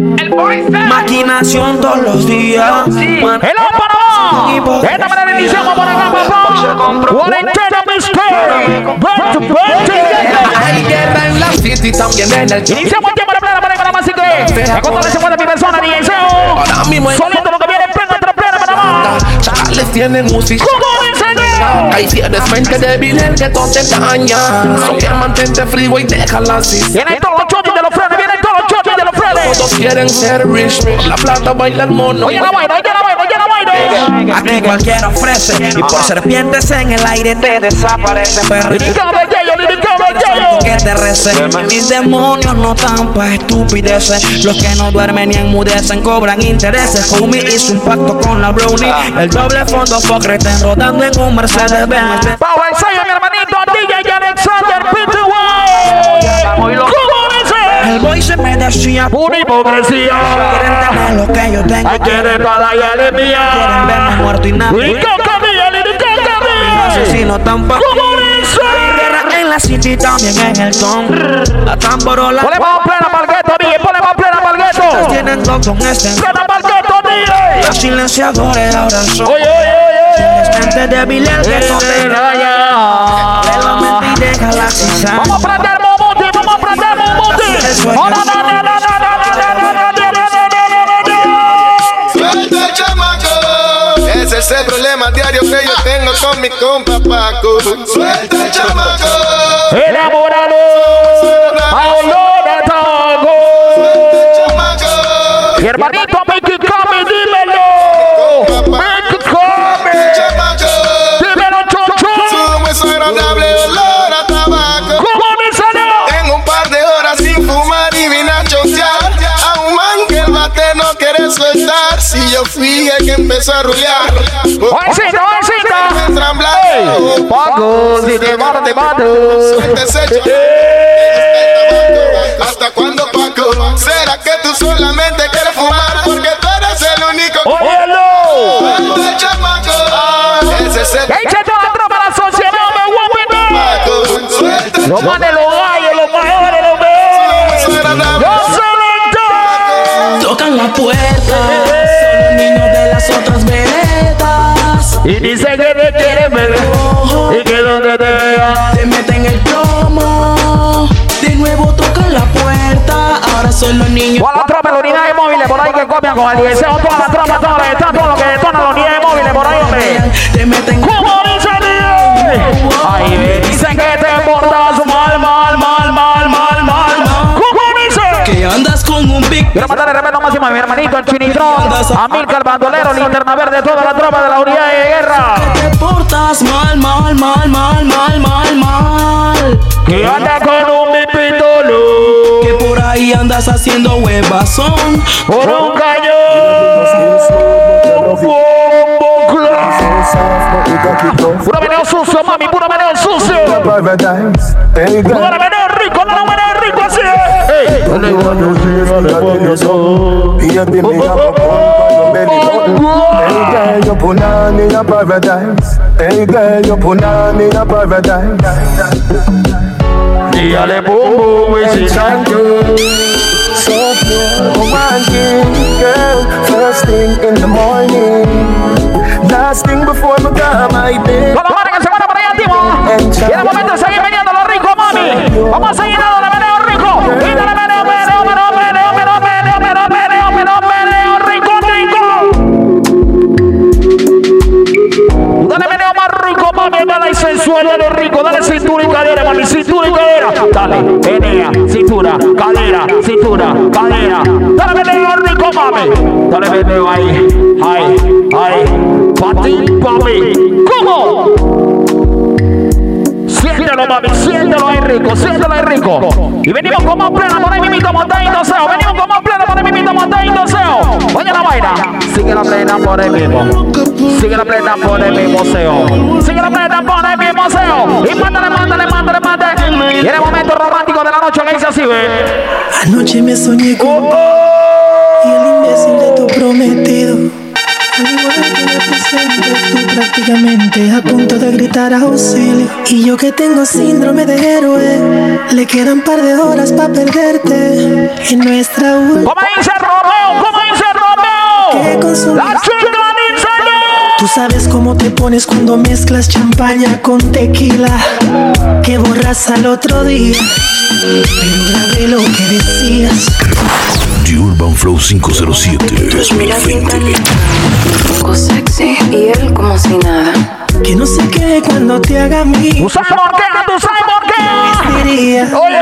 Maquinación todos los días. Hello, Panamá. De esta manera iniciamos por acá, papá. Cuarentena back. Hay guerra en la city también en el Iniciamos el tiempo de plena para Panamá, así que. A contar de 50 mil personas, ni deseo. Ahora mismo en Soliendo lo que viene, plena entre plena Panamá. Chacales tienen música. ¿Cómo dice? Hay si eres mente débil, el que todo te daña. So que mantente frío y déjala así. Vienen todos Todos quieren ser rich. La plata baila el mono. Oye la vaina, oye la vaina, oye la vaina. Aquí cualquiera ofrece. Y por serpientes en el aire te desaparecen. Liricado de Yayo. que te recen. Mis demonios no están pa' estupideces. Los que no duermen ni enmudecen cobran intereses. Homie hizo un pacto con la brownie. El doble fondo fuck reten rodando en un Mercedes Benz. Pau ensayo, mi hermanito, DJ Alexander P2Y. El boy se me decía pura hipocresía. Quieren tener lo que yo tengo. Ay, quieren toda y eres mía. Quieren verme muerto y nada. Y Asesino tampoco. ¿Cómo dice? En la city también en el con. La tamborola. Ponle más plena palgueto, dije. Ponle más plena palgueto. tienen dos con este. Plena palgueto, dije. Los silenciadores ahora son. Oye, oye, oye. Gente débil el que no te raya. Vamos a prender de sueño. No, Ese es el problema diario que yo tengo con mi compa Paco. Suelta el chamaco. Yo fui el que empezó a rulear. Entran blanco Paco, si te mato, te mato. ¿Hasta cuándo Paco? ¿Será que tú solamente quieres fumar? Porque tú eres el único que Óyelo. El Ese es el Échate la tropa a la sociedad, me voy a Paco Suelta el Los gallos, los mayores, los mejores. desagradable Los selectos. Tocan la puerta. Las otras veredas. Y dice que te quiere ver y que donde te vea. Te meten el plomo. De nuevo tocan la puerta. Ahora son los niños. Toda la tropa, las unidades móviles por ahí que copian con el deseo. Toda la tropa, toda la está todo lo que detona las unidades móviles por ahí, hombre. Te meten ¿Cómo dice? Ahí dicen que te portas mal, mal, mal, mal, mal, mal. ¿Cómo que andas con un big. Quiero mandar el respeto máximo a mi hermanito, el Chinitrón, a Milcar Bandolero, linterna verde, toda la tropa de la unidad de guerra. Te portas mal, mal, mal, mal, mal, mal, mal. Que anda con un pipitolo, Que por ahí andas haciendo huevazón. por un cañón. Puro meneo sucio, mami, puro meneo sucio. Puro meneo Hey. you be me have a pump on your belly button. Hey girl, you put on in a paradise. Hey girl, you put on in a paradise. Dígale boom boom, y si tanto. So pure, romantic, girl. First thing in the morning, last thing before me go my bed. Y en el momento seguir veniendo cadera, cintura, cadera. Dale meneo rico, mami. Dale meneo ahí. Ahí, ahí. Pa' ti, pa'. ¿Cómo? Siéntelo, mami, siéntelo ahí rico, siéntelo ahí rico. Y venimos con más plena por ahí mimito montando seo. Venimos con más plena por ahí mimito montando seo. Oye la vaina. Sigue la plena por el mismo. Sigue la plena por el mismo seo. Sigue la plena por el mismo seo. Y mándale, mándale, mándale, mándale. Y en el momento romántico de la noche que dice así, ve. Anoche me soñé con y el imbécil de tu prometido. Prácticamente a punto de gritar auxilio. Y yo que tengo síndrome de héroe, le quedan par de horas para perderte en nuestra última. ¿Cómo dice Romeo? ¿Cómo dice Romeo? La Tú sabes cómo te pones cuando mezclas champaña con tequila que borras al otro día. Pero grabé lo que decías. The Urban Flow 507 2020. poco sexy y él como si nada. Que no sé qué cuando te haga mí. ¿Tú sabes por qué? ¿Tú sabes por qué? Oye, oye, oye,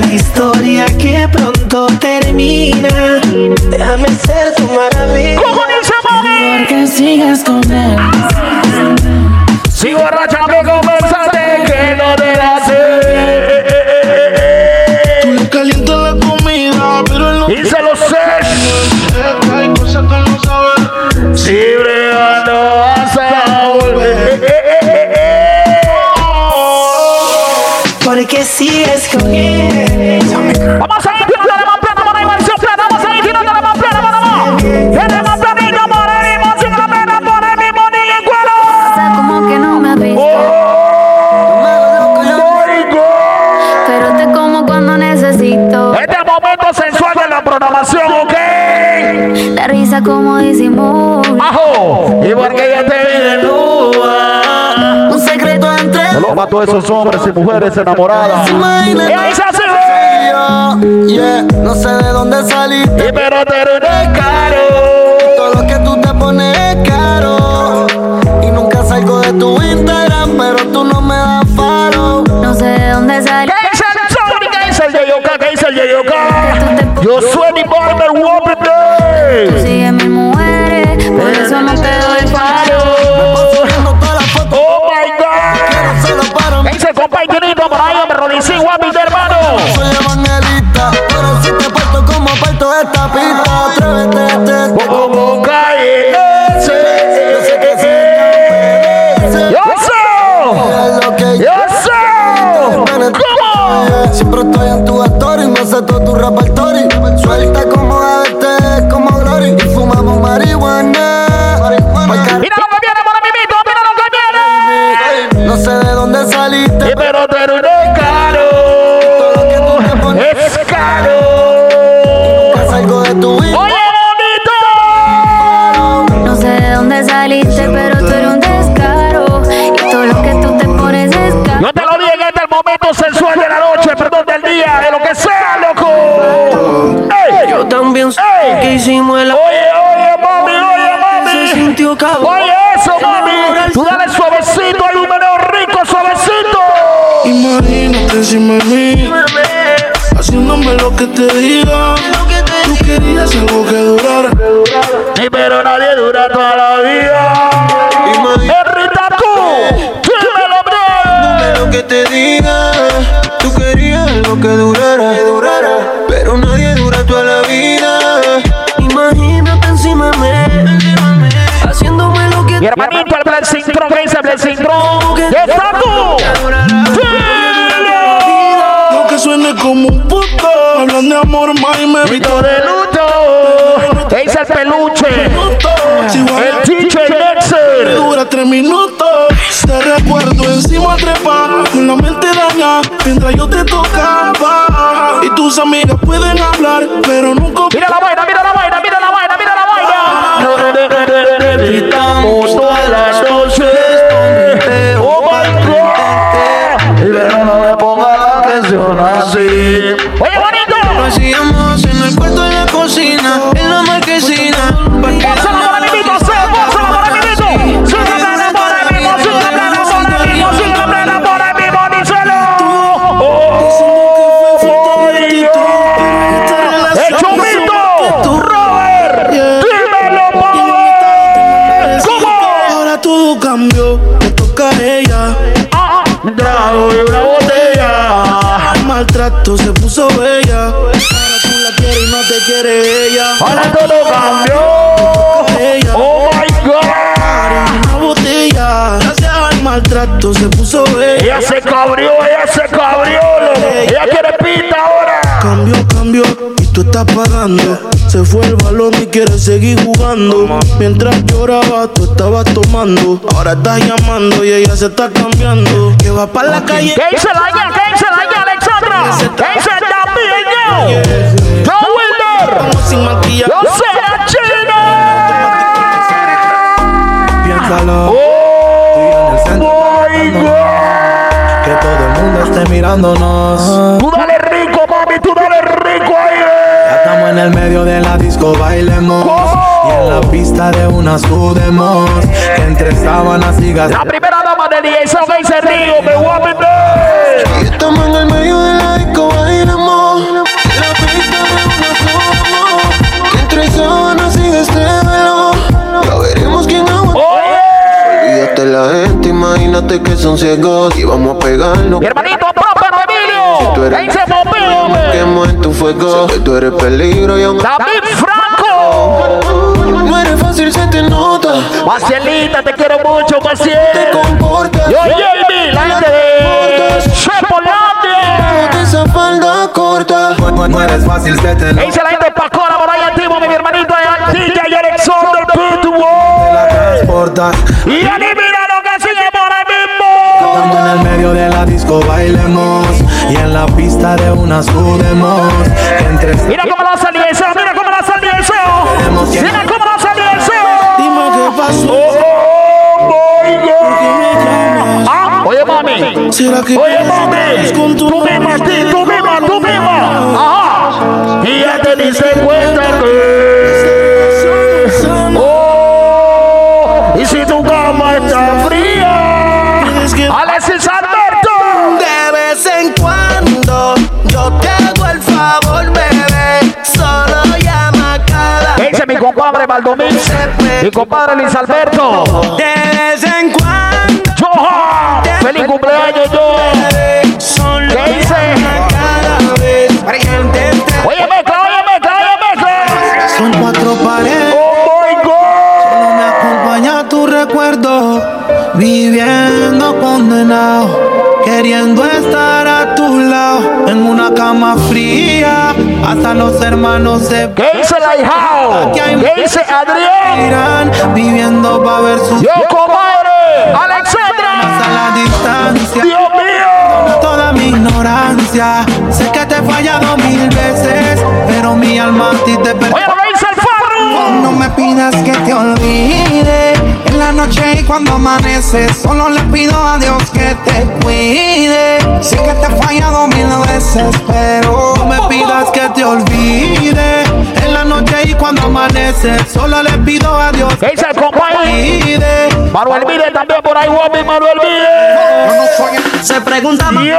la historia que pronto termina. Déjame ser tu maravilla. ¿Cómo dice mami? Porque sigas con él. Si borracha me conversaste que no te la Porque sigues con él. Vamos a ir tirando más por ahí, mansión plata. Vamos a ir tirando más plata, por ahí. Tenemos platito por ahí, sin la pena, por mismo. Pasa como que no me. Pero te como cuando necesito. Este es el momento sensual de la programación, ¿ok? La risa como disimulo. Ajo. Y porque ya te vi desnuda. Todos esos hombres y mujeres enamoradas. Y ahí se hace. Yeah, no sé de dónde saliste. Y pero te eres caro. Todo lo que tú te pones es caro. Y nunca salgo de tu Instagram, pero tú no me das follow. No sé de dónde salió. ¿Qué dice el Sony? ¿Qué dice el Yeyoka? Yo soy mi barber, Tú sigues mis mujeres. Por eso no te para mí. ¿Qué dice el compañerito por ahí? Me rolicé, guapi, hermano. Soy evangelista, pero si te parto como parto esta pista, atrévete, te Como cae Yo sé que. Yo soy. lo que Yo. ¿Cómo? Siempre estoy en tu actor y me sé todo tu repertorio. Suelta hicimos el Oye, oye, mami, oye, se mami. sintió cabrón. Oye, eso, mami. Tú dale suavecito al húmero rico, suavecito. Imagínate encima de mí, haciéndome lo que te diga. Tú querías algo que durara. Sí, pero nadie dura toda la vida. Rita, tú, dímelo, bro. Lo que te diga. Tú querías algo que durara. Mi hermanito, el Blessing Tron, ¿qué dice Blessing Tron? ¿Está tú? Dilo. Aunque suene como un puto, hablan de amor, más y me Grito de luto. ¿Qué dice el peluche? El DJ Nexer. dura tres minutos. Te recuerdo encima trepa, con la mente daña, mientras yo te tocaba. Y tus amigas pueden hablar, pero nunca. Mira la vaina, mira la vaina, así. Oye, bonito. hacíamos se puso bella. Ahora tú la quieres y no te quiere ella. Ahora todo cambió. Oh my God. una botella. Gracias al maltrato se puso bella. Ella se cabrió, ella se cabrió. Ella quiere pinta ahora. Cambio, cambio, y tú estás pagando. Se fue el balón y quiere seguir jugando. Mientras lloraba, tú estabas tomando. Ahora estás llamando y ella se está cambiando. Que va para la calle. ¿Qué dice la? ¿Qué dice la Alexandra? ¿Qué dice David, yo? ¡Yo, Wilder! Sin maquillaje. ¡Yo sé la china! Piénsalo. ¡Oh, my God! Que todo el mundo esté mirándonos. Tú dale rico, mami, tú dale rico ahí. Ya estamos en el medio de la disco, bailemos. Y en la pista de una sudemos. Entre sábanas y gas. La primera dama del día, esa me dice Río, me voy a meter. Y estamos en el medio de imagínate que son ciegos. Y vamos a pegarnos. mi hermanito Pápano Emilio. ¿Qué dice Pompeo, me? Quemo en tu fuego. Sé que tú eres peligro y aún David Franco. no eres fácil, se te nota. Marcielita, te quiero mucho, Marciel. Comporta. Yo, Jamie, la gente de esa falda corta. No, no eres fácil, se te ¿Qué dice la gente Pacora, por ahí activo, mi hermanito de DJ Alexander Pitbull. la transporta. Y adivina Estamos en el medio de la disco, bailemos. Y en la pista de una sudemos. Entre Mira cómo la salió eso, mira cómo la salió eso. Mira cómo la salió eso. Dime qué pasó. Oh, my God. Ah, Oye, mami. ¿Será que Oye, mami. con tu Tú misma, tú misma, tú misma. Ajá. Y ya te diste cuenta que. Compadre Valdomín? Mi compadre Luis Alberto. De vez en cuando, Johan. Feliz cumpleaños, yo. ¿Qué te- Oye, mezcla, oye, mezcla, oye, mezcla. Son cuatro paredes. Oh my God. Solo me acompaña tu recuerdo. Viviendo condenado. Queriendo estar a tu lado. En una cama fría. Hasta los hermanos se ¿Qué dice la hijao? ¿Qué dice Adrián? irán. Viviendo para ver su Yo, comadre. Alexandra. la distancia. Dios mío. Toda mi ignorancia. Sé que te he fallado mil veces. Pero mi alma a ti te Oye, perdona. lo dice el. No me pidas que te olvide en la noche y cuando amanece. Solo le pido a Dios que te cuide. Sé que te he fallado mil veces, pero no me pidas que te olvide en la noche y cuando amanece. Solo le pido a Dios ¿Qué dice el compañero? cuide. Manuel Mide también por ahí, guapi, Manuel Mide. Se pregunta Dios mío.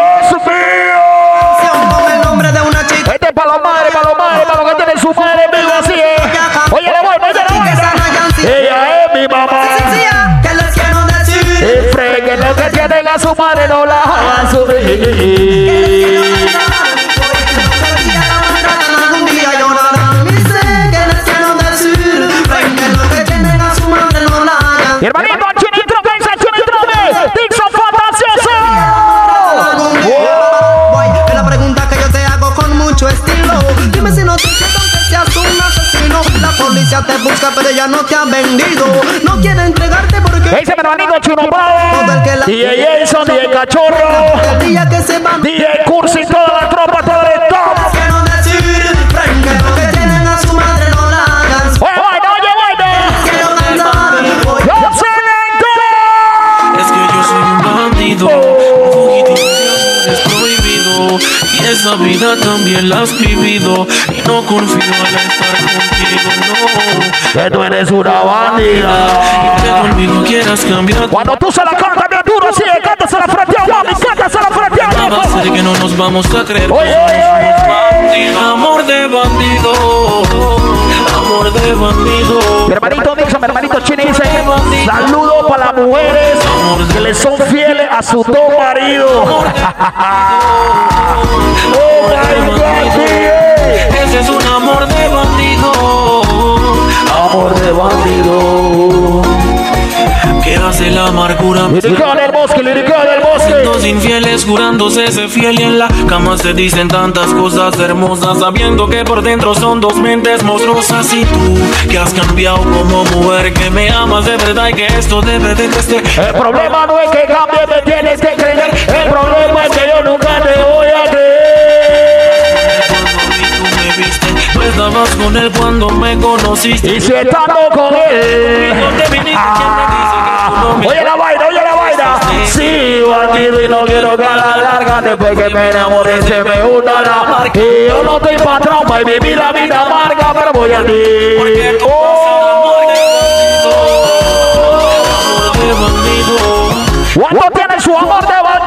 con el nombre de una chica. Este es para los madres, para los madres, para los que tienen su madre vivo así. Oye, le voy, oye, le voy. Ella es mi mamá. Freguen lo que tienen a su madre, no la hagan. Busca, pero ya no te han vendido. No quiere entregarte ¿Qué porque dice mi hermanito Chino Bravo? DJ Jason, Cachorro, el día vida también la has vivido. Y no confío al estar contigo, no. Que tú eres una bandida. Y que conmigo quieras cambiar. Cuando tú se la cantas bien duro, sí, cántasela frente a mami, cántasela frente a Va a mami. ser que no nos vamos a creer. Oye, oye, oye, amor de bandido, amor de bandido. Mi hermanito Dixon, mi hermanito Chini dice Saludos para las mujeres que le son fieles a sus dos maridos. oh. Ese es un amor de bandido. Amor de bandido. Que hace la amargura. Lirica del bosque, lirica del bosque. infieles jurándose ser fiel y en la cama se dicen tantas cosas hermosas sabiendo que por dentro son dos mentes monstruosas y tú que has cambiado como mujer que me amas de verdad y que esto debe de este El problema no es que cambie, me tienes que creer. El problema es que yo nunca te voy a creer. Estabas con él cuando me conociste. Y si estando con él. ¿Dónde viniste? ¿Quién te dice que tú no me Oye la vaina, oye la vaina. Sí, bandido, y no quiero que a la larga después que me enamore se me una la marca. Y yo no estoy pa' trauma y viví la vida amarga, pero voy a ti. bandido? ¿Cuánto tiene su amor de bandido?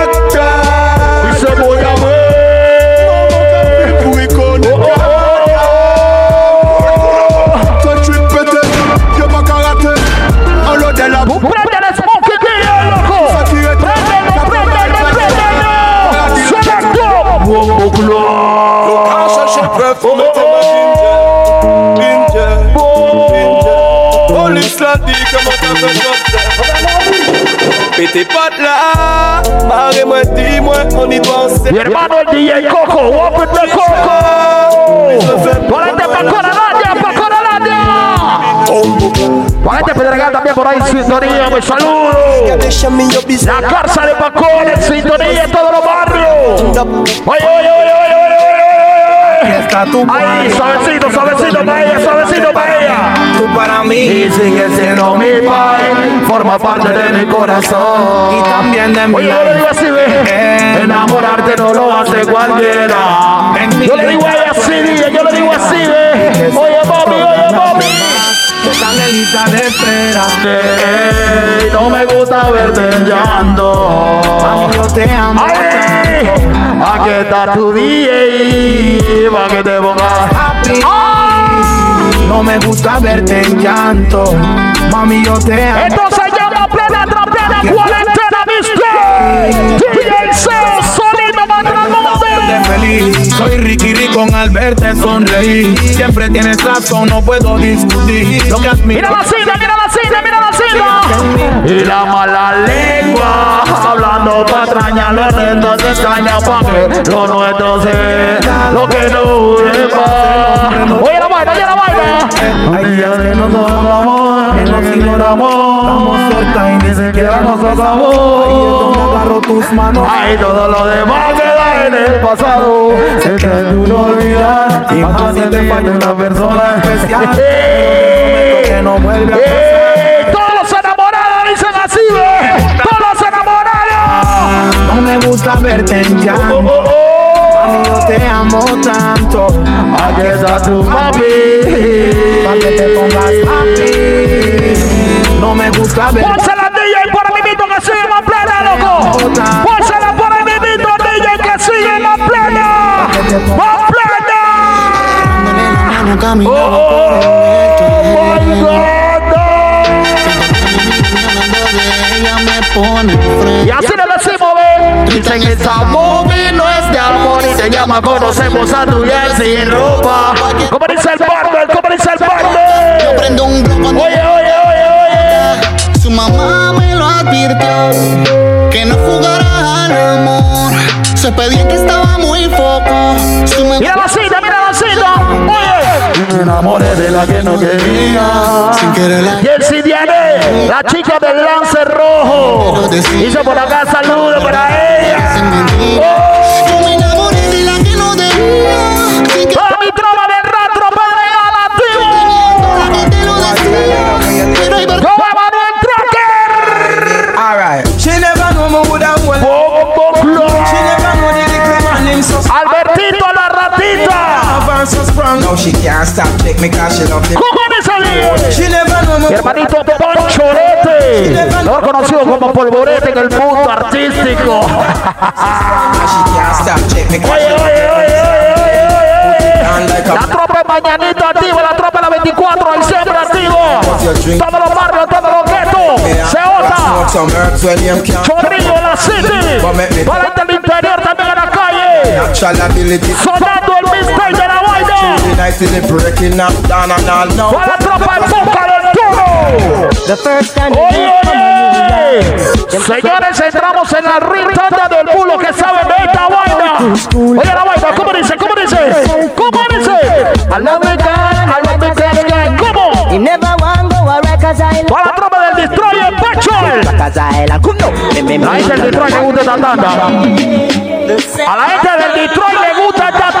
Pete pot la, mare mwen di mwen, DJ Coco, walk with the Coco. Ponete pa' Coralandia, pa' pedregal también por ahí sintonía, me saludo. La cárcel de Pacón sintonía en todos los barrios. Oye, oye, oye oye. Ahí, suavecito, suavecito para ella, suavecito para ella. Tú para mí Y sigue siendo mi pai, forma parte de mi corazón. y también de mi Oye, yo le digo así, ve. Enamorarte no lo hace cualquiera. Yo le digo a ella así, dije, yo le digo así, ve. Oye, mami, oye, mami. Están en lista de espera. No me gusta verte. Mami, yo te amo. Ay, aquí está tu DJ, pa' que te pongas. Happy. No me gusta verte en llanto. Mami, yo te amo. Esto se llama plena plena cuarentena, mister. DJ grande. feliz. Soy Ricky Ricón al verte sonreír. Siempre tienes razón, no puedo discutir. Lo que admiro. Mira la cinta, mira la cinta, mira la cinta. Y la mala lengua, hablando patraña, lo nuestro se extraña pa' que lo nuestro sea lo que no sepa. Oye la vaina, oye la vaina. Hay días que nos amamos, que nos ignoramos. Estamos cerca y ni siquiera nos. Ahí es donde agarro tus manos. Ay, todo lo demás en el pasado. Sé que tú lo olvidas y más si te falla una persona especial. Que no vuelve a pasar. Eh, Todos los enamorados dicen así. Todos los enamorados. No me gusta verte en Oh, llanto. oh, oh. Mami, yo te amo tanto. Aquí está tu papi. Pa' que te pongas happy. No me gusta verte. Pónsela DJ por el mimito que sigue más plena, loco. Pónsela Oh, oh, oh, God. Y así le decimos, ve. Dicen esta movie no es de amor y se llama Conocemos a tu sin ropa. Como dice el barber, como dice el barber. Yo prendo un blog cuando Oye, oye, oye, oye. su mamá me lo advirtió que no jugara al amor. Su expediente estaba muy foco. Su me- Mira la cita, mira la cita. Oye. Me enamoré de la que no quería. sin querer la Y el CDN Oye, la chica del lance rojo. Dice por acá saludos para ella. Can't stop me cause she love the ¿Cómo me salí? She never know me Mi hermanito Ponchorete, mejor conocido como Polvorete en el mundo artístico. Oye, oye, oye, oye, oye, oye. And like La tropa mañanita activa, la tropa la 24, el siempre activo. Todos los barrios, todos los guetos, can't Chorrillo, la City, para el del interior también en la calle. Sonando el mistake de la the Para la tropa. The first time Oye. Señores, entramos en la ritanda del bulo que sabe de esta vaina. Oye, la vaina, ¿cómo dice? ¿Cómo dice? ¿Cómo dice? I love me God, I love God. ¿Cómo? You never want go a Island. Para la tropa del Destroyer Pachol. La gente del Detroit le gusta esta tanda. A la gente del Detroit le gusta esta tanda,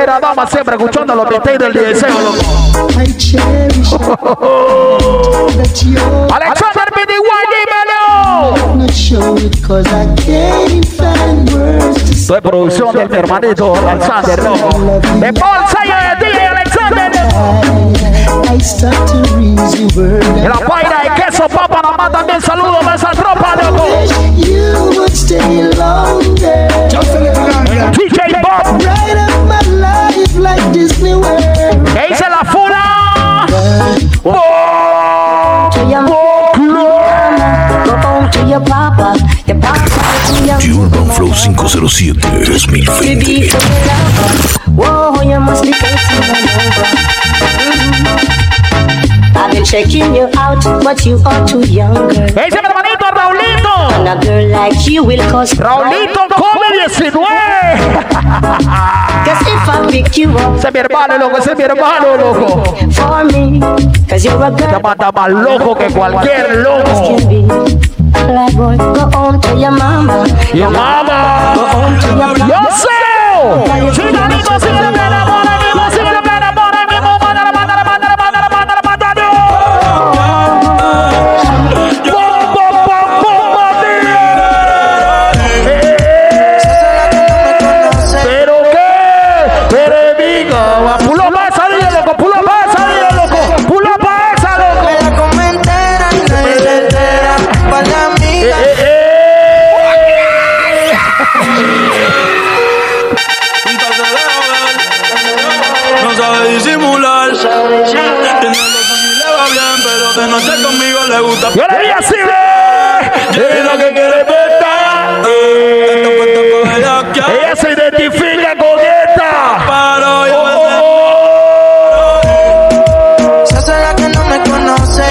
primera dama siempre escuchando los detalles del deseo, loco. I cherish that you Alexander BDY, dímelo. not show it cause I can't find words to say. Soy producción de mi hermanito Alexander, ¿no? De Paul Sayer, DJ Alexander. I start to reason word De la paira de queso, papa, nada más también saludos a esa tropa, loco. To your mama, go home to your papa, your papa to your The Urban Flow 507 Baby, 2020. to your lover. Whoa, you must be facing all over. Mhm. I've been checking you out, but you are too young, girl. ¿Qué dice mi hermanito Raulito? And a girl like you will cause Raulito come 19. Cause if I pick you up Ese es mi hermano, loco, ese es mi hermano, loco. girl mata más loco que cualquier loco. can be. Like boy, go home to your mama. Yo, mamá. Le di así, ve. Es lo que quiere prestar. Ella se identifica con esta. Se hace la que no me conoce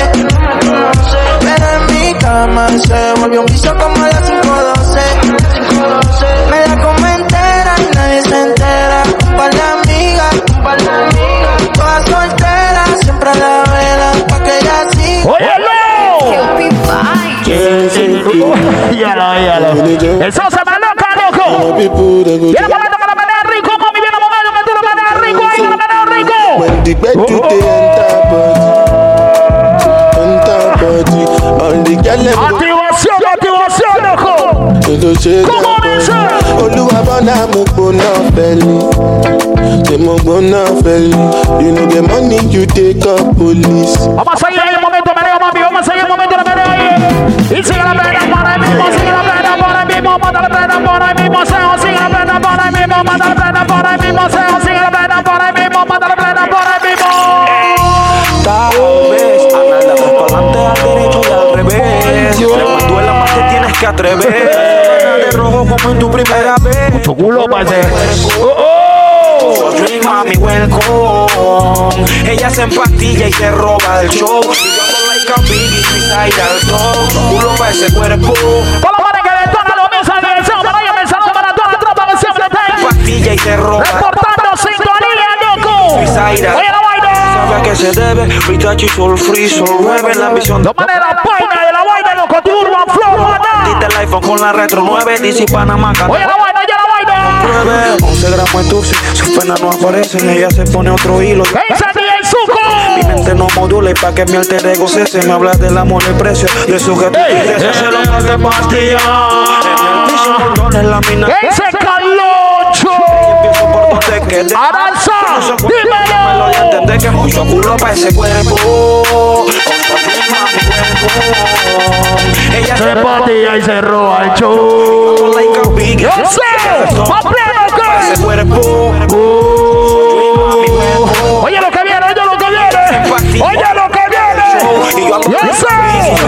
Pero en mi cama se volvió un piso como a las 512 Me la come entera y nadie se entera Un par de amigas, un par de amigas Todas solteras, siempre a la vela Pa' que ella siga Eso se loca, loco. Viene momento que lo menea rico, mami. Viene que tú lo meneas rico. Ahí lo meneo rico. When the bed to the body, body. The them go Activación, activación, loco. ¿Cómo dice? Olúwa bọ́nà mo gbóná fẹ́lẹ̀. Ṣé mo gbóná fẹ́lẹ̀? You know the money you take up police. Vamos a ahí el momento mami. Vamos a el momento. Y sigue la por ahí mismo, seo, la plena, por ahí mismo, mata la plena, por ahí mismo, seo, la plena, por ahí mismo, mata la plena, por ahí mismo. Tal vez, Ana, le pa'lante al derecho y al revés. Le duela más que tienes que atrever. de rojo como en tu primera vez. Mucho culo, pase. Oh, oh. Dream, mami, welcome. Ella se empastilla y se roba el show. Y yo like a biggie, al top. Culo pa' ese cuerpo. Y se roba. Reportando sintonía, loco. Suicide al Oye la vaina. Sabe a qué se debe. Ritachi, Soul Free, Soul Rebel, la ambición Lo manera vaina de la vaina, loco. Tu urban flow, manda. Dite el iPhone con la Retro 9, DC Panamá, Oye la vaina, oye la vaina. Pruebe, 11 gramos de tuxi, sus penas no aparecen, ella se pone otro hilo. ¿Qué dice DJ Zuko? Mi mente no modula y pa' que mi alter ego cese Me habla del amor y precio de su gente Se lo más de pastilla En el piso montones la mina. Empiezo por donde quede Aranza, Me lo dímelo. entender que mucho culo pa' ese cuerpo Ella Se patilla y se roba el show. Yo sé, pleno Ese que. cuerpo Oye lo que viene, oye lo que viene. Oye lo que viene. Yo sé,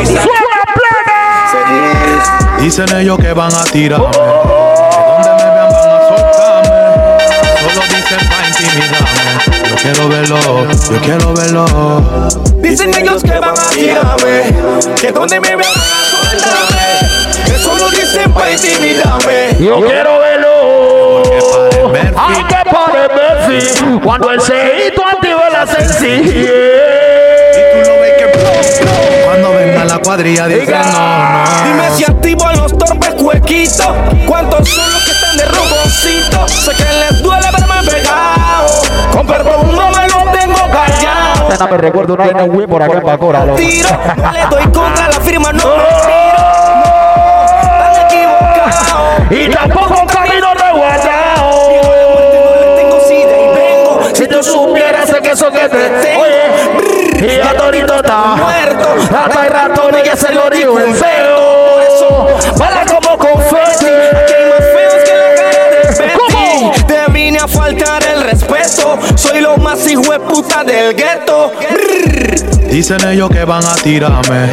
suena plena. Dicen ellos que van a tirarme. Yo quiero verlo, yo quiero verlo. Dicen ellos que van a tirarme, que donde me vean van a soltarme. Que solo dicen pa' intimidarme. Yo quiero verlo. Hay que pare Murphy cuando el ceito activa la sencillez. Cuando venga la cuadrilla dicen no, no. Dime si activo a los torpes cuequitos. ¿Cuántos son los que están de Sé que les duele verme pegado. Con perdón no me lo tengo callado. No me recuerdo una vaina Wii por acá en Bacora. Tiro, no le doy contra la firma, no me tiro. Están equivocados. Y tampoco un camino reguardado. Tengo. Si tú supieras el queso que te Oye, y a Torito está muerto. Rata y ratón y que se lo digo en feo. Lo más hijo de puta del gueto. Dicen ellos que van a tirarme.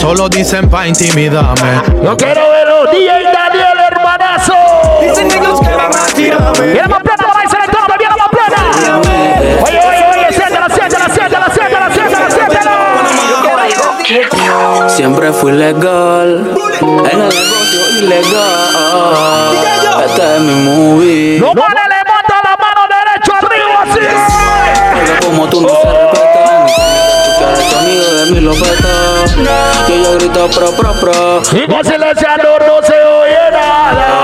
Solo dicen pa' intimidarme. Yo quiero verlo, DJ Daniel, hermanazo. Dicen ellos que van a tirarme. Viene más plata, para irse electrónica, me viene más plata. Oye, oye, oye, siéntela, siéntela, siéntela, siéntela, siéntela, siéntela. Siempre fui legal en el negocio ilegal. Este es mi movie. No vale, Y ella grita pro, pro, pro. Sigo silenciando, no se oye nada.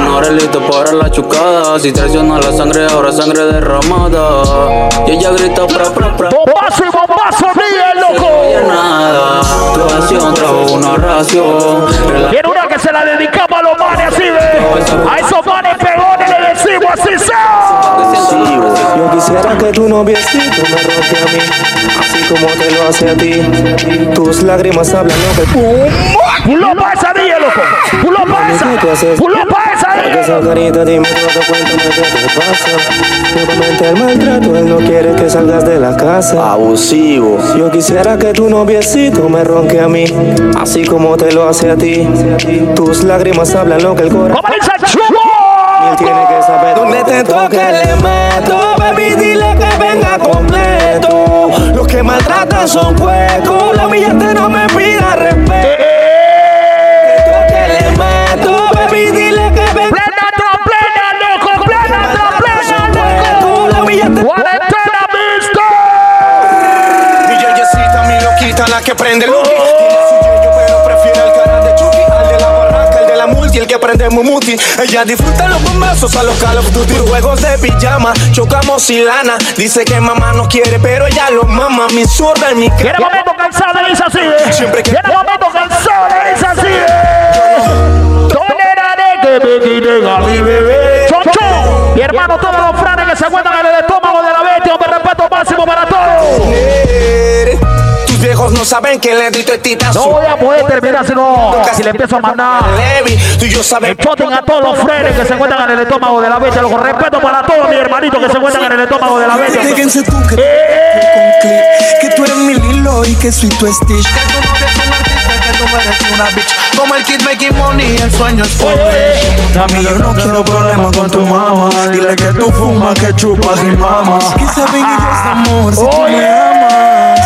Menores listos para la chucada. Si traiciona la sangre, ahora sangre derramada. Y ella grita pro, pro, pro. Bombazo y bombazo, DJ, loco. Oye, nada. Tu acción trajo una ración. Quiero una que se la dedicamos a los manes así, ve. A esos manes pegones sea. Yo quisiera que tu noviecito me roque a mí, así como te lo hace a ti. Tus lágrimas hablan lo que Pulo pa' esa, DJ, loco. Pulo pa' esa. Pulo pa' esa, Para que DJ. esa carita dime todo, cuéntame qué te pasa. Nuevamente el maltrato, él no quiere que salgas de la casa. Abusivo. Yo quisiera que tu noviecito me ronque a mí, así como te lo hace a ti. Tus lágrimas hablan lo que el corazón. Te toque le meto, baby, dile que venga completo. Los que maltratan son huecos, la billete no me pida respeto. Que le meto, baby, dile que que prende mumuti. Ella disfruta los bombazos a los Call of Duty. Juegos de pijama, chocamos y lana. Dice que mamá no quiere, pero ella lo mama. Mi zurda en mi cara. Tiene momento cansado, dice así, eh. Siempre que- Tiene momento cansado, dice así, eh. Toleraré que me quiten a mi bebé. Mi hermano, todos los franes que se encuentran en el estómago de la bestia, un respeto máximo para todos. No saben que le dito titazo. No voy a poder terminar si no, si le empiezo a mandar Levi, tú y yo sabes. Choten a todos los frenes que se encuentran en el estómago de la bestia. Los respeto para todos mis hermanitos que se encuentran en el estómago de la bestia. Fíjense tú que, Eh. con que tú eres mi Lilo y que soy tu Stitch. Que tú no eres un eres una bitch. Como el kid making money, el sueño es. Mami, yo no quiero problemas con tu mamá. Dile que tú fumas, que chupas y mamas. Quise venir de amor si tú me amas.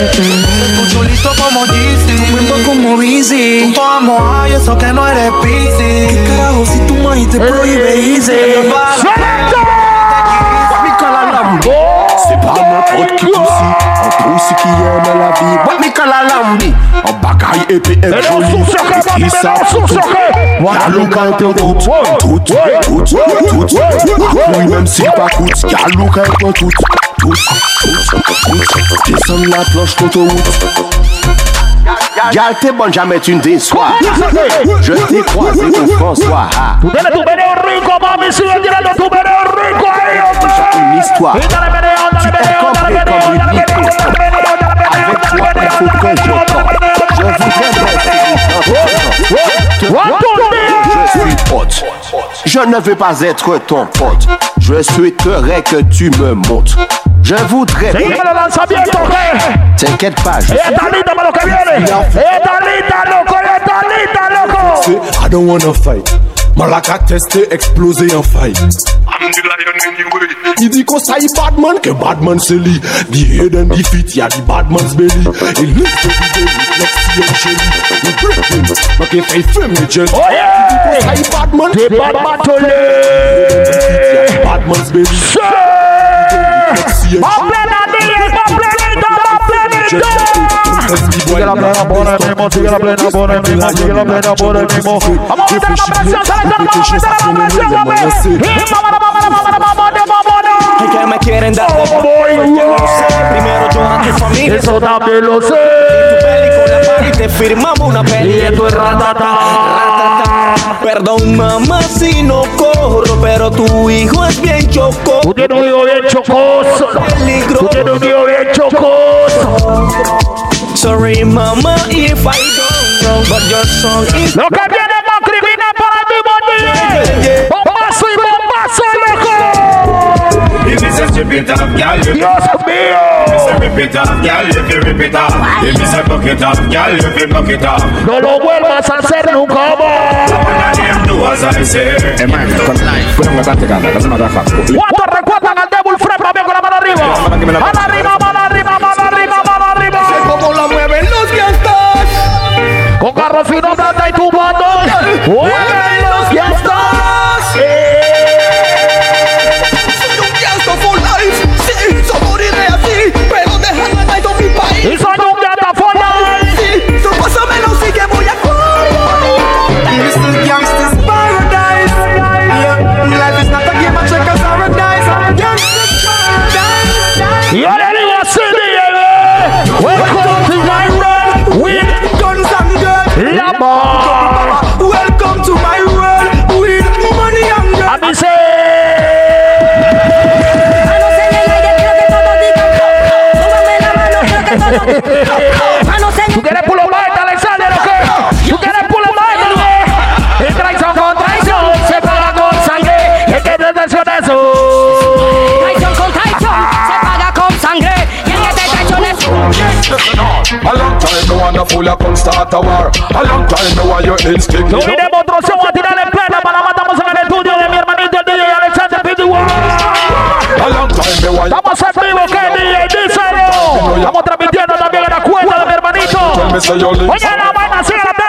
Estoy chulito como Jeezy. Tu mismo como Busy. Tú amo y eso que no eres Pizzy. ¿Qué carajo si tu maíz te prohíbe Easy? C'est pas n'importe qui ici, un pouce qui aime la vie. Moi, Nicolas Lambi, en bagaille épée et jolie. Qu'est-ce qui savent tout La localité en doute, doute, doute, doute, doute. Oui, même si pas coûte, la localité en doute. Descends la planche Gal, t'es bonne, jamais tu ne déçois. Je t'ai croisé au François. J'ai une histoire. Tu es compris comme une icône. Avec toi, je tente. Je voudrais rester dans ton temps. Je ne veux pas être ton pote. Je souhaiterais que tu me montres. Je voudrais. T'inquiète pas, je. I don't wanna fight. Malaka testé, explosé en faille. Il dit qu'on saille Badman, que Badman c'est lui. Dit head and defeat, y'a dit Badman's belly. Il lift the video, il flex, y'a chéri. Il the faith religion. Oh yeah! Play high bad man, play bad battle. Bad man's baby. Sigue la plena por el mismo, sigue la plena por el mismo, sigue la plena por el mismo. Vamos a meter la presión, vamos a meter la presión, Y que me quieren dar de Primero yo antes familia, eso también lo sé. Pari te firmamos una peli. Y esto es ratata. Perdón mamá si no corro, pero tu hijo es bien choco. Tú tienes un hijo bien chocoso. Tú tienes un hijo bien chocoso. Sorry mama if I don't know, but your song is Lo que viene más criminal para mismo día. Bombazo y bombazo. If you say strip it you me. If rip it you can rip it off. If buck it off, girl, you can buck it off. No lo vuelvas a hacer nunca más. Recuerdan al Devil Fred? Con la mano arriba. Mano arriba, mano arriba, mano arriba, mano arriba. Como la mueven los vientos. Con carro fino, y tumbando. Mueven los. Start a war. A long time no your instinct. A tirar en plena para matamos en el estudio de mi hermanito el DJ Alexander. A long time Estamos en vivo, ¿qué DJ? Díselo. Estamos transmitiendo también en la cuenta de mi hermanito. Oye, la vaina sigue la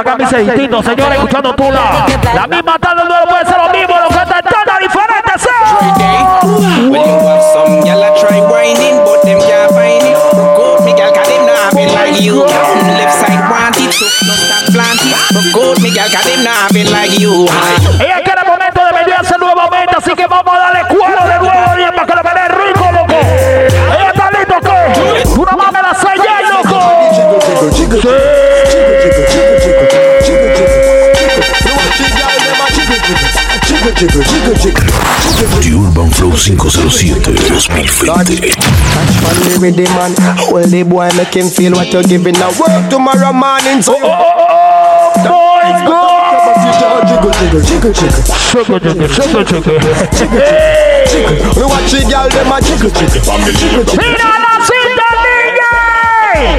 la camisa distinto, señores, escuchando Tula. La misma tarde no puede ser lo mismo, lo que está tan diferente, Ella quiere el momento de venirse nuevamente, así que vamos a darle cuero de nuevo bien para que lo vea rico, loco. Ella está listo, loco. Una mame la sella, loco. The Urban Flow 507 2020. Catch on the man Hold the boy make him feel what you're giving now Work tomorrow morning so Boys go Jiggle, jiggle, jiggle, jiggle Jiggle, jiggle, jiggle, jiggle We watch the girl them a jiggle, jiggle Jiggle, jiggle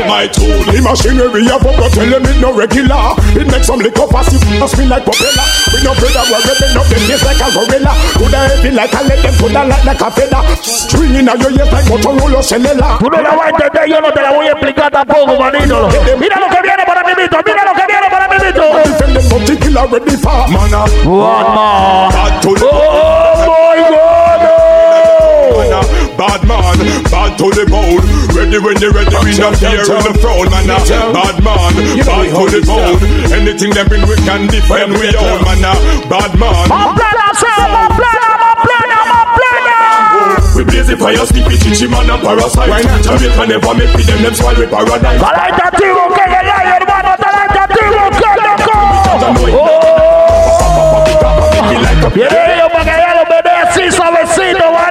My tool, the machinery of up, tell them it no regular. It makes some liquor pass it spin like propeller. We no brother, we're ripping up them face like a gorilla. Coulda heavy like a leg, them coulda light like a feather. String in a your ears like Motorola cellular. Tú no la vas a entender, yo no te la voy a explicar tampoco, manito. Mira lo que viene para mí, mito. Mira lo que viene para mí, mito. Defend them killer ready for mana. One more. Bad to the my God. Mana. Bad man, bad to the bone. Ready when you ready, we not here on the throne, man. Bad man, bad to the bone. Anything them bring, we can defend we own, man. Bad man. Mon plena, sir, mon plena, mon plena, mon plena. We blaze the fire, sleep it, chichi man and parasite. Why not? Jamaica never make with them, them spoil with paradise. Calaitativo, que ya hay, hermano, calaitativo, que loco. Oh. Viene ellos para que ya los bebés así suavecito, manito. Dale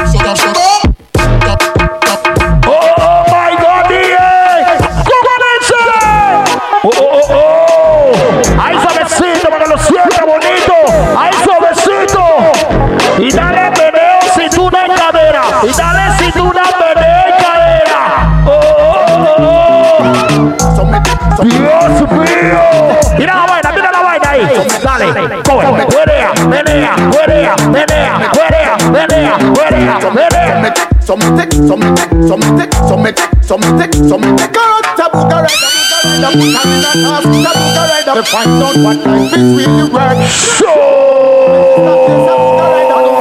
Some take, some take, some take, some take, some take, some take her out to Buga Ride, Buga Ride, put a task, to Buga Ride, to find out what life is really worth. So,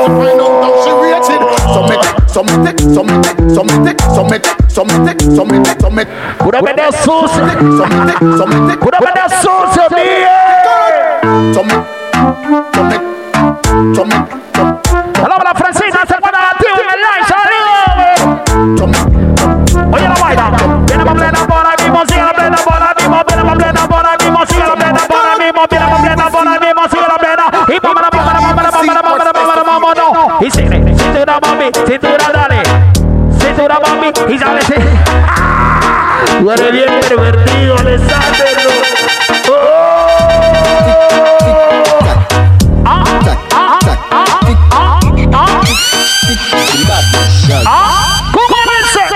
find out how she rated. Some take, some take, some take, some take, some take, some take, some take, take. Pura menea sucia. Some take, some take, Pura menea sucia, DJ. some some some some Saludamos pervertido, Alessandro.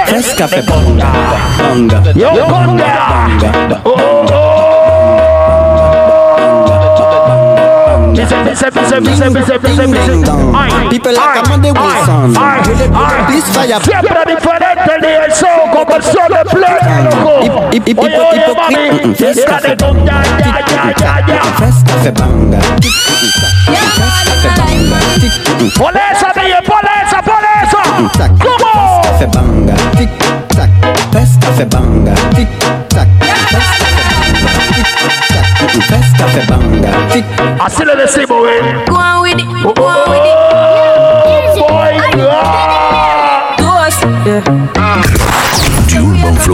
Fresca pe bonga, bonga, yo bonga, oh oh. People like Amanda Wilson. This fire. Siempre diferente, ni el son como el solo pleno. Hip hip hip hip First off a banga First off a banga First off a banga. Polesa DJ, polesa, polesa Come on First off a banga. Tick tack First off a banga Tick tack First off a banga Tick tack First off a banga Tick I see the same way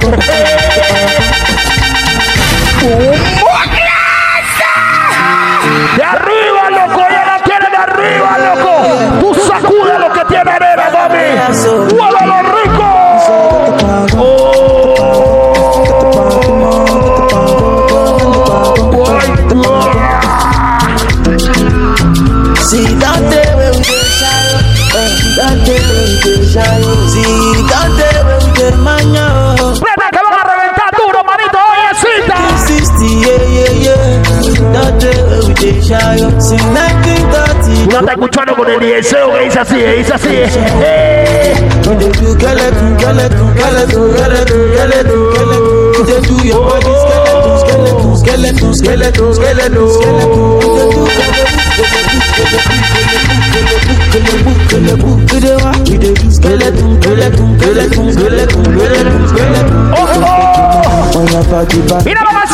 Gracias. Uno está escuchando con el deseo que dice así, que dice así. Mira, vamos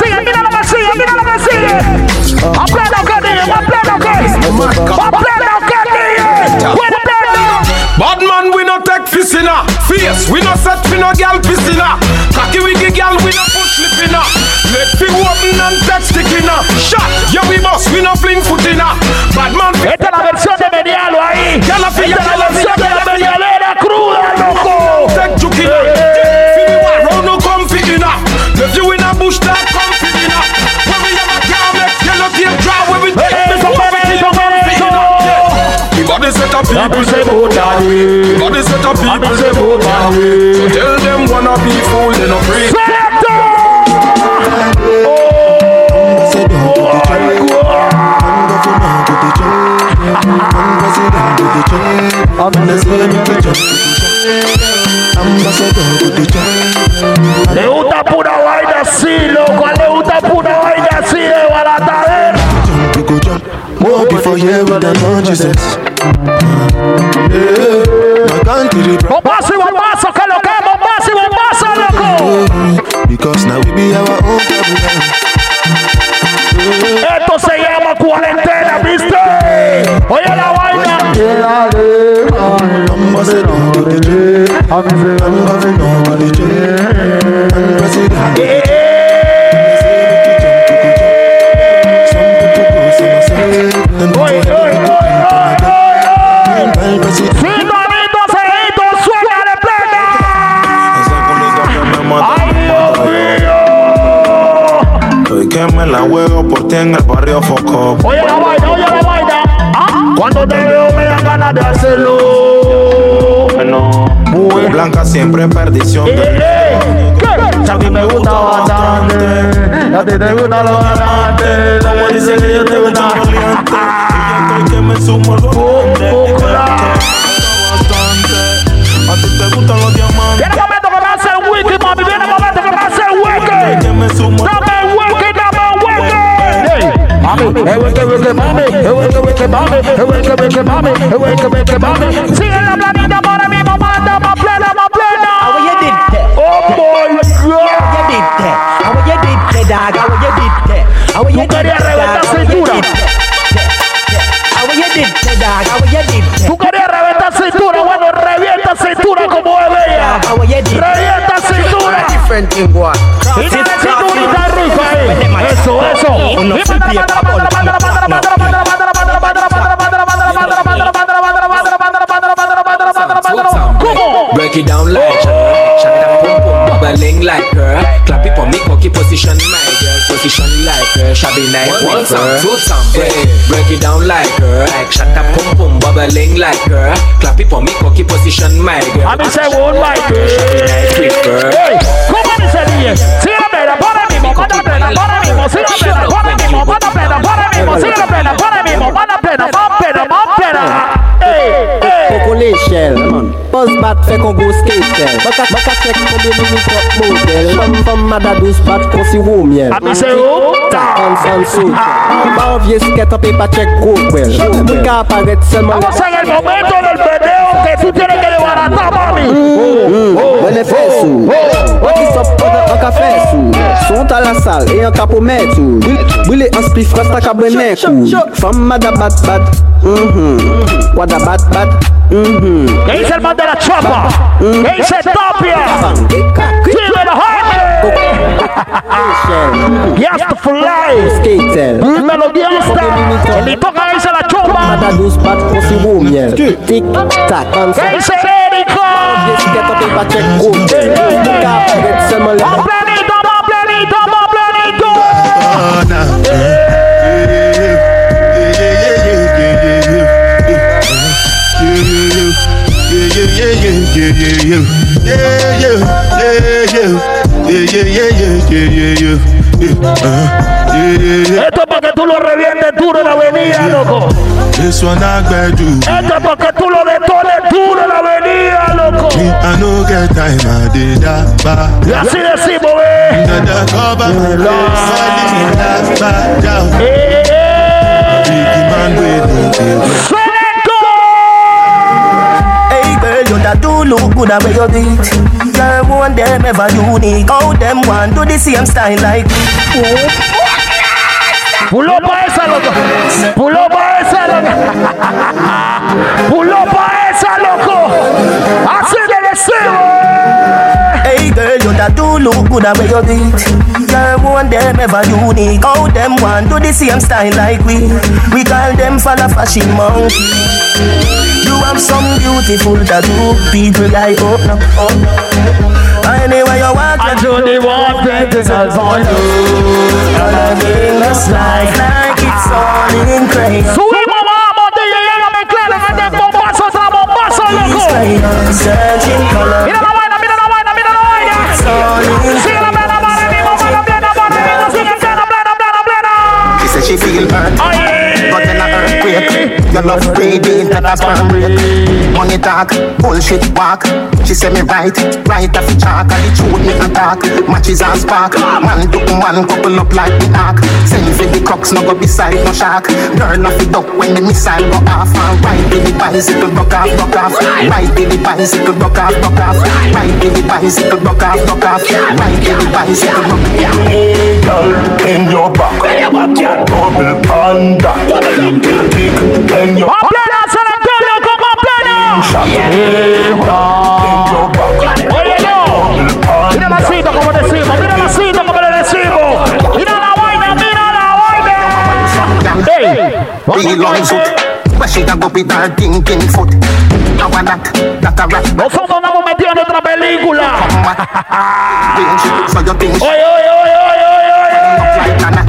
Oh, set up people say oh, bout that way The body set up people say bout that way So tell them wanna be fool they no free oh, Le gusta pura vaina así, loco. Le gusta pura vaina así de baratadera. More before you ever done on Jesus. My country Mombasa, Mombasa, Mombasa, Mombasa, Because now we be our own government Esto se llama cuarentena, ¿viste? Oye la vaina I'm the I'm the I'm the Que me la huevo por ti en el barrio Foco. Oye la vaina, oye la vaina. Ah, Cuando te veo me dan ganas de hacerlo. Muy blanca siempre perdición. Eh, eh, ¿qué? A mí me gusta bastante. A ti te gusta lo bastante. Como dice que yo te gusta maleante. Y yo estoy que me sumo al volante. A ti te gustan los diamantes. Viene el momento que me hace el wiki, mami. Viene el momento que me hace el wiki. Wiki, dame el wiki. wake up with the mommy, wake up with the mommy, wake up with the mommy, wake up with the mommy. Sing it up, bloody the bottom, me mama, the my play, the my play. How you did that? Oh boy, God. How you did that? How you did that, dog? How you did that? How you did that? How you did that? How you did that, dog? How you did that? Tú querías reventar cintura, bueno, revienta cintura como es bella. Revienta cintura. Different thing, boy. It's rica ahí. Eso, eso. Break it down like Shaka, shaka, pump pump, bubbling like her. Clap it for me, cocky position, my girl. Position like her, shabby night One time, two time, break, break it down like her. Like shaka, pump pump, bubbling like her. Clap it for me, cocky position, my girl. I'm inside one like her. Shabby night whipper. Hey, come on, inside here. Manda plena, para mismo, siga plena, para plena, para mismo, siga plena, para mismo, manda plena, más plena, más plena. l'échelle. Pose bat fait qu'on gros skater. Baka check combien de top model. Femme femme madadous bat qu'on si wou miel. Oh, oh, oh, a c'est où? Takan san sou. On pas check well. Mou ka apparaître seulement. On s'en est moment dans le vidéo que. On pas à la salle et un Mhm. Bat. Mhm ¿Qué dice el man de la chapa? ¿Qué dice Tapia? Dile la Yasta for life. Skater Melodiasta El toca dice la chapa Mada dus bat konsi wou miel Tik tak ¿Qué dice Erico? Get up pa check kote Ka get seman le Más planito, más planito, más planito Esto es para que tú lo revientes duro en la avenida, loco. This one I better do. Esto es para que tú lo detones duro en la avenida, loco. Me, I no get time, I did that bad. Y así decimos, ve. That do look good at where you do it. Girl, one them ever unique. How them want do the same style like me. Pulo pa esa, loco. Pulo pa esa, loco. Pulo pa esa, loco. Así de decimos. Hey girl, you that do look good at where you do it. Girl, one them ever unique. How them want do the same style like we. We call them for the fashion monkey. You have some beautiful tattoo. People like oh no, oh no. Anyway you want I do the one thing to tell for you. Everything looks like like it's all in crazy. Subimos, vamos, DJ, llega a mezclar en este bombazo, otra bombazo, loco. Searching color. Mira la vaina, mira la vaina, mira la vaina. Sigue la plena, para mí, para la plena, para mí, sigue plena, plena, plena, plena. She said she feel hurt, but in a earthquake. Your love breathing to the sperm break. Money talk, bullshit walk. She say me right, right off the chalk. And the truth me attack. Matches and spark. Man to man couple up like the ark. Send for the crooks, no go beside no shark. Girl off the duck when the missile go off. And ride with the bicycle, buck off, buck off. Ride with the bicycle, buck off, buck off. Ride with the bicycle, buck off, buck off. Ride with the bicycle, buck off. Hey girl, in your back, double panda. Tick, in your Más plena, San Antonio, con más plena. Oye, no. Mira la cita como decimos, mira la cita como le decimos. Mira la vaina, mira la vaina. Nosotros andamos otra película. Oye, oye, oye, oye, oye, oye.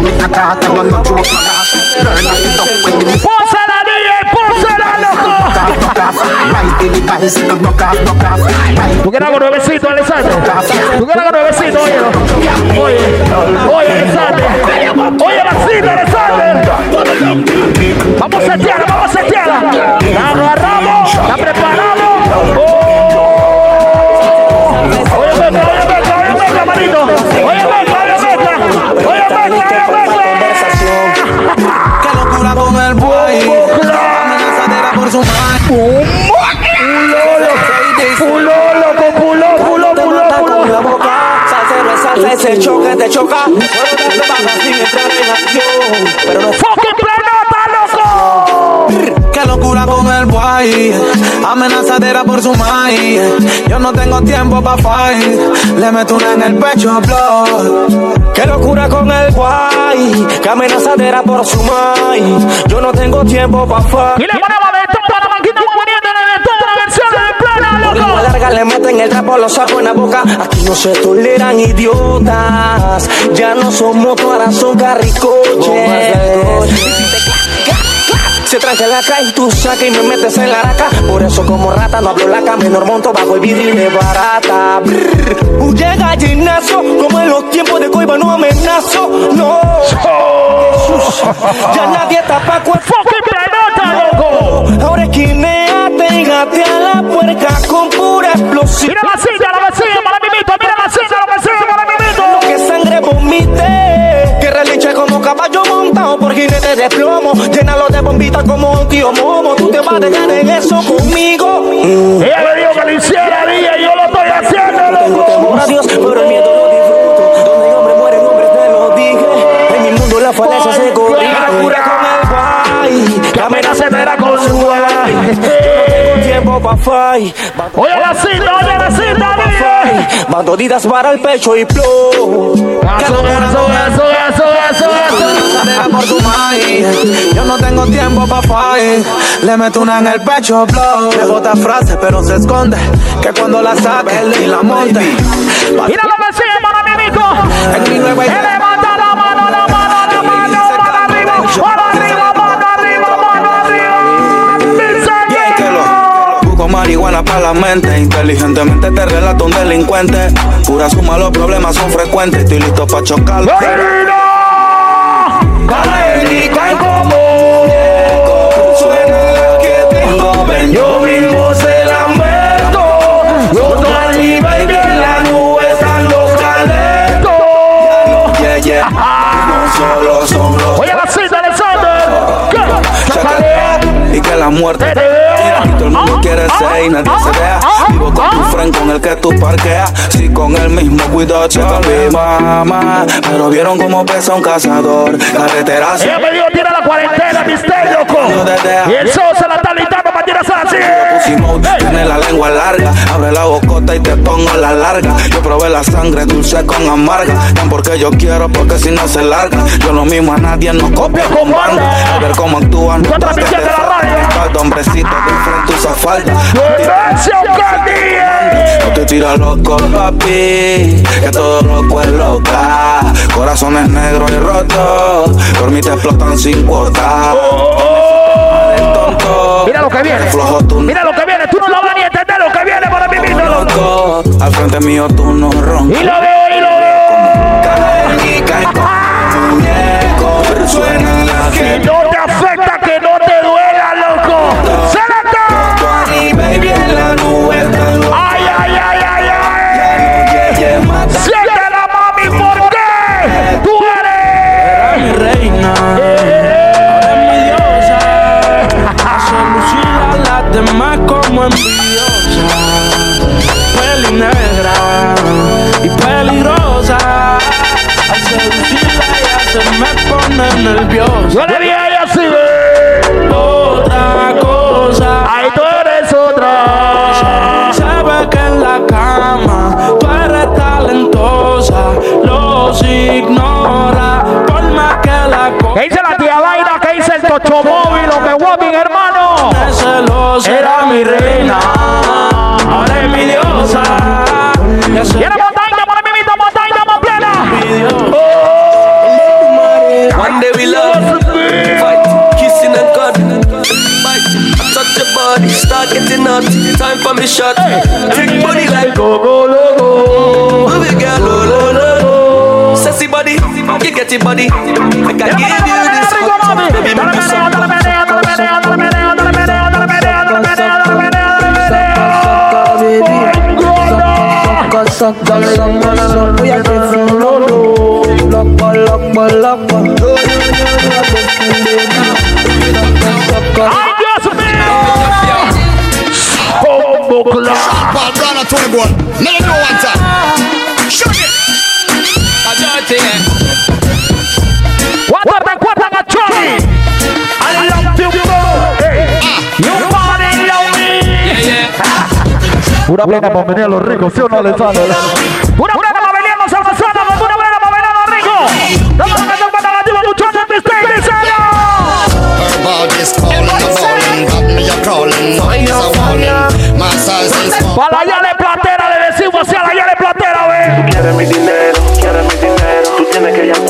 Make a loco. ¿Tú quieres algo nuevecito, Alexander? ¿Tú quieres algo nuevecito, oye? Oye, oye, Alexander. Oye, la cita, Alexander. Vamos a setearla, vamos a setearla. La agarramos, la preparamos. Oh. Ese choque te choca. Solo te bajas sin entrar en acción. Pero no Fucking planota, loco. Qué locura con el boy. Amenazadera por su maíz. Yo no tengo tiempo pa' fight. Le meto una en el pecho, blood. Qué locura con el guay, que amenazadera por su maíz. Yo no tengo tiempo pa' fa. Los saco en la boca. Aquí no se toleran idiotas. Ya no somos todas, son carricoches. Se tranca la calle, tú saca y me metes en la araca. Por eso como rata no hablo laca, menor monto bajo el vidrio de barata. Brr. Huye gallinazo, como en los tiempos de coiba no amenazo. No. Jesús, ya nadie tapa cuerpo. Fucking planota, loco. Ahora esquineate pégate a la puerca con pura explosión. Mira la silla, la vecina, para mi mito, mira la silla, la vecina, para mi mito. Lo que sangre vomite, que reliche como caballo montado por jinete de plomo. Llénalo de bombitas como un tío momo. Tú te vas a dejar en eso conmigo. Mm. Ella le dijo que lo hiciera, día, yo lo estoy haciendo, loco. Temor a Dios, pero el miedo lo disfruto. Donde hombre muere, hombre te lo dije. En mi mundo la falacia se corre. Oye la cita, oye la cita, Bandodidas para el pecho y flow. Eso, eso, eso, eso, eso, por tu maíz. Yo no tengo tiempo pa' fight. Le meto una en el pecho, blow. Le bota frase, pero se esconde. Que cuando la saque y la monte. Mira lo que sigue para mi amigo. En mi nueva Para la mente, inteligentemente te relato un delincuente. Pura suma, los problemas son frecuentes, estoy listo para ven, Yo vivo se la meto. Yo estoy arriba y en la nube están los caletos. yeah, yeah. No solo son la muerte. Y todo el mundo quiere ser y nadie se vea. Vivo con tu friend con el que tú parqueas. Si con el mismo cuidado checa mi mamá. Pero vieron cómo pesa un cazador. Carretera Ella me dijo, tira la cuarentena, mister, loco. Y el show se la está listando para tirarse así. Tiene la lengua larga, abre la bocota y te pongo la larga. Yo probé la sangre dulce con amarga, tan porque yo quiero, porque si no se larga. Yo lo mismo a nadie nos copia con banda. A ver cómo actúan, no te de hombrecito de frente usa falda. No te tira loco, papi, que todo loco es loca. Corazones negros y rotos, por mí te explotan sin cuota. Mira lo que viene. Mira lo que viene. Tú no lo vas ni a entender lo que viene por mi vida, loco. Al frente mío tú no roncas. Y lo veo, y lo veo. Suena la no te afecta, demás mi reina. Ahora es mi diosa. Viene montaña, por mi mito, montaña, más plena. Oh. One day we love, fight, kissing and cuddling. Bite, I touch your body, start getting hot. Time for me shot. Big body like go go logo. Move it, girl, lo lo lo. Sassy body, you get your body. I can give you this hot, baby, suck down long man and We are Lock ball, lock ball, lock ball I just made Fuck, Una plena para venir a los ricos, ¿sí o no, Alessandro? Una buena para venir a los salvaciones, una buena para venir a los ricos. Muchachos. Got me a crawling. Noise a warning. My size is small. Para la llave platera, le decimos así a la llave platera, ve. Quieres mi dinero, quieres mi dinero. Tú tienes que ir al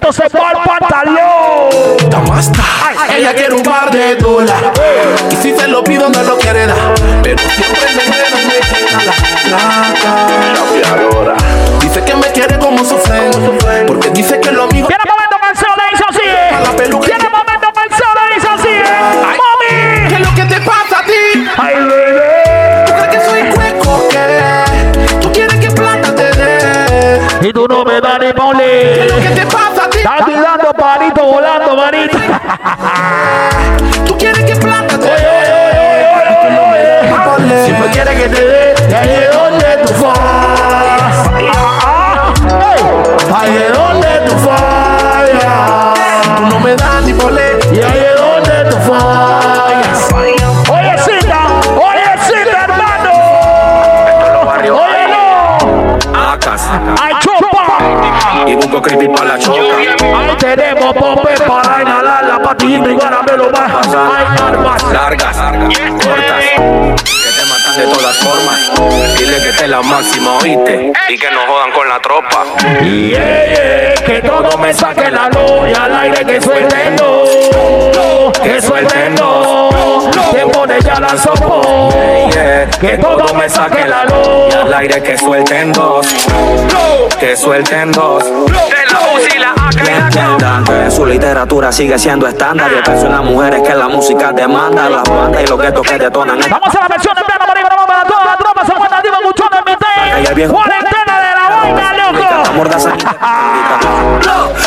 ¿cómo? Entonces va al pantalón. Damasta, ella quiere un par de dólares. Y si se lo pido, no lo quiere dar. Pero siempre me muero, me queda la plata. Dice que me quiere como sufren. Porque dice que lo mío. Tiene momento canción, le dice así. Tiene momento canción, le dice así. Mami. ¿Qué es lo que te pasa a ti? Ay, bebé. ¿Tú crees que soy cueco? ¿Qué? ¿Tú quieres que plata te dé? Y tú no me das ni mole. ¿Qué es lo que te pasa la máxima, oíste. Y que no jodan con la tropa. Yeah, yeah, que todo me saque la luz y al aire que suelten dos, que suelten dos, que pone ya la sopo, que todo me saque la luz. Y al aire que suelten dos. Que suelten dos. Entiendan que su literatura sigue siendo estándar. Yo pienso en las mujeres que la música demanda. Las bandas y los guetos que detonan. Vamos a la versión porte bien. ¡Cuarentena de la vaina, loco! Mordaza.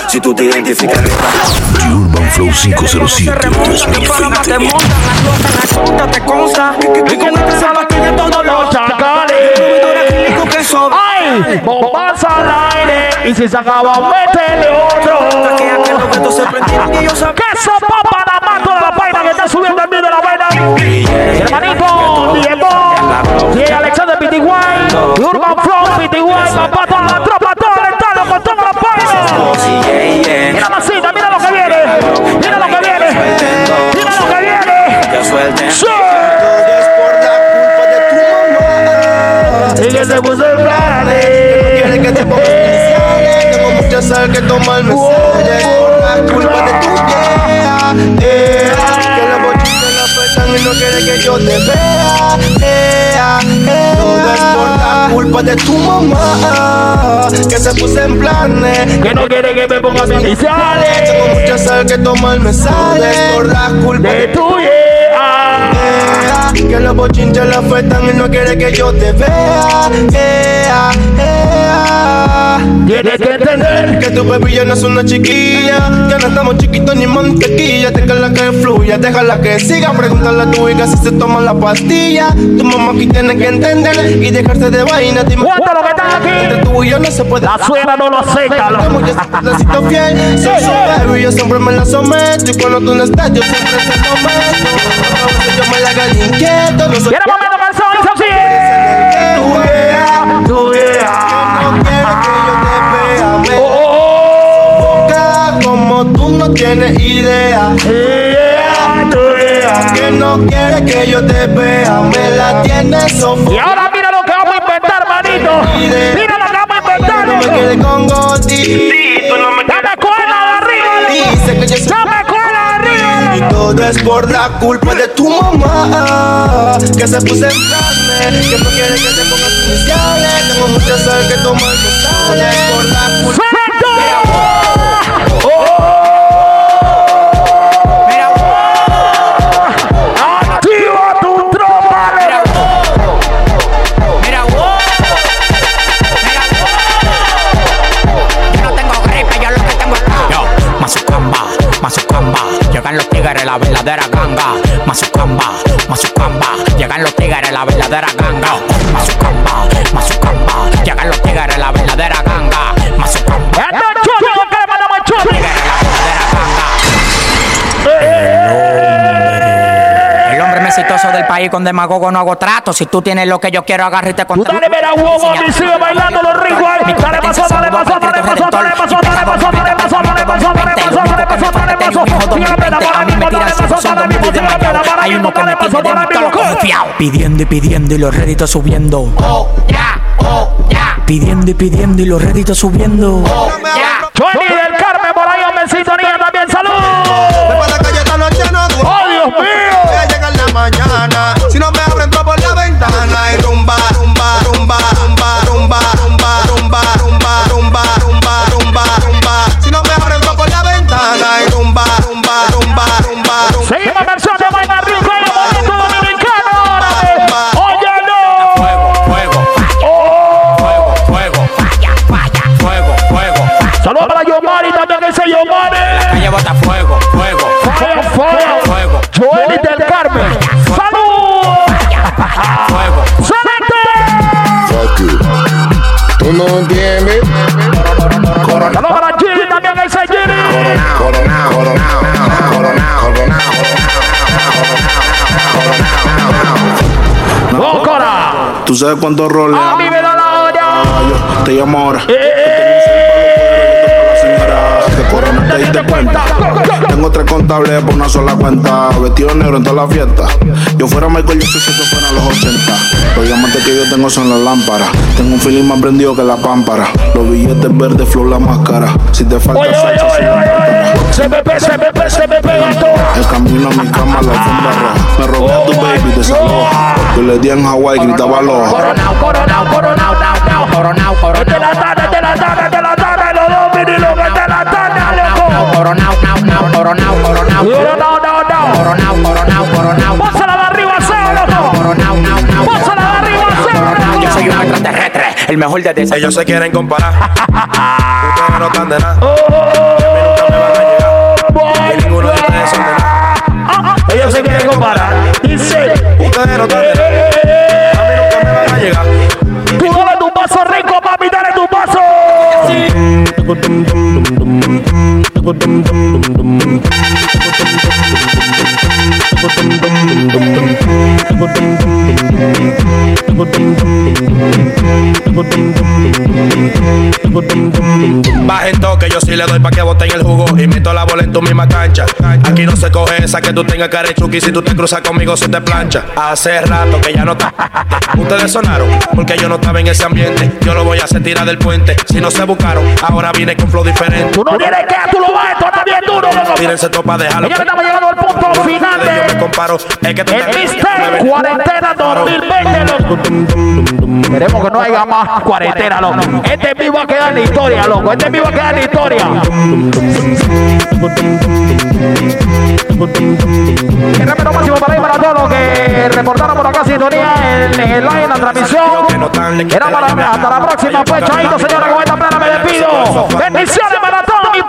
Si tú te identificas. The Urban Flow 507 2020. Te montas, las cosas, las cosas, te consta. Y con esta se todo lo ¡Ay! Bombas al aire y si se acaba, métele otro. Que eso papa nada más toda la vaina que está subiendo el video de la vaina. Hermanito, Diego, y Alexander PTY, Urban Flow PTY, papá, toda la tropa, todo el con toda la vaina. Mira masita, mira lo que viene, mira lo que viene, mira lo que viene. ¡Sí! Y que se puso te vea. Yeah, yeah. Todo es por la culpa de tu mamá. Que se puso en planes. Que no quiere que me ponga mis iniciales. Tengo mucha sal que tomarme sales por la culpa de tu yeah. Que los bochinches la afectan y no quiere que yo te vea. Tienes que entender que tu baby ya no es una chiquilla. Ya no estamos chiquitos ni mantequilla. Déjala que fluya, déjala que siga. Pregúntale a tu hija si se toma la pastilla. Tu mamá aquí tiene que entender y dejarse de vaina. Dime ¿Cuánto lo que está aquí? Entre tú y yo no se puede. La suena no lo seca. Yo siempre fiel. Soy su baby, yo siempre me la someto. Y cuando tú no estás, yo siempre se lo meto. Yo me la haga el inquieto. No soy momento canción, dice tú no tienes idea. Yeah, tu yeah. Que no quiere que yo te vea. Me la tienes Y sofocada. ahora mira lo que vamos a inventar, manito. Mira lo que vamos a inventar. No me quede con gotito. No me Dame cuerda de arriba. dice que yo soy Dame cuerda de Y arriba. todo es por la culpa de tu mamá Que se puso en carne Que no quiere que te pongas iniciales Tengo mucha sal que tomar me sale Por la culpa la verdadera ganga. Mazucamba, Mazucamba. Llegan los tigres, la verdadera ganga. Mazucamba, Mazucamba. Llegan los tigres, la verdadera ganga. Exitoso del país con demagogo no hago trato. Si tú tienes lo que yo quiero, agarra y te Tú contra. dale, mira, huevo, mi sigue bailando los ahí. Dale paso, dale paso, dale paso, dale paso, dale paso, dale paso, dale paso, dale paso, dale paso, dale mismo, dale paso, dale mismo, tírame la mano, Hay uno que dale me paso, tiene de confiado. Pidiendo y pidiendo y los réditos subiendo. Oh, ya, oh, ya. Pidiendo y pidiendo y los réditos subiendo. Del bota fuego, fuego, Fire, fire. fuego, Johnny del Carmen. ¡Salud! fuego. It. Tú no entiendes. Saludos para Gilly también, Gilly. Coronao, coronao, coronao, coronao, ¡Oh, Cora! ¿Tú sabes cuántos roles? A mí me da la hora. Te llamo ahora. Te diste cuenta. Tengo tres contables por una sola cuenta. Vestido negro en toda la fiesta. Yo fuera Michael Jackson si que fuera los 80. Los diamantes que yo tengo son las lámparas. Tengo un feeling más prendido que la pámpara. Los billetes verdes, flow la máscara. Si te falta salsa, soy la máscara. Se me pega, se me pega, se me pega todo. El camino a mi cama, la alfombra roja. Me robé a tu baby, desaloja. Yo le di en Hawái, gritaba aloha. Coronao, coronao, coronao, nao, nao. Coronao, coronao. Tarde, de la tarde, de la tarde, Coronao, nao, nao, coronao, coronao. Coronao, nao, nao. Coronao, coronao, coronao. Pásala de arriba, cero. Coronao, nao, nao. Pásala de arriba, cero. Yo soy un extraterrestre, el mejor de ese. Ellos se quieren comparar. Ustedes no están de nada. Ellos se quieren comparar. Dice, Ustedes no Bajen toque, yo sí le doy pa' que boten el jugo y meto la bola en tu misma cancha. Aquí no se coge esa que tú tengas carechuki si tú te cruzas conmigo se te plancha. Hace rato que ya no está. Ustedes sonaron porque yo no estaba en ese ambiente. Yo lo voy a hacer tirar del puente. Si no se buscaron, ahora viene con flow diferente. Tú no tienes que, tú lo vas a entonar bien duro. Tírense topa, déjalo. Yo me comparo. Es que el te- Mister Cuarentena 2020, loco. Queremos que no haya más cuarentena, loco. Este vivo va a quedar en la historia, loco. Este vivo va a quedar en la historia. El respeto máximo para ir para todos los que reportaron por acá sintonía en, en el live, en la transmisión. Era para hasta la próxima, pues, chaito, señores, con esta plena me despido. Bendiciones para todos mis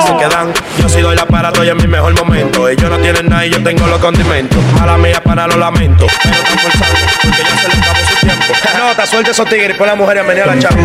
Se quedan. Yo sí doy la para estoy en mi mejor momento. Ellos no tienen nada y yo tengo los condimentos. Mala mía para lo lamento. Pero están forzando porque ya se les acabó su tiempo. No, te suelte esos tigres y pon la mujer a venir a la chapa.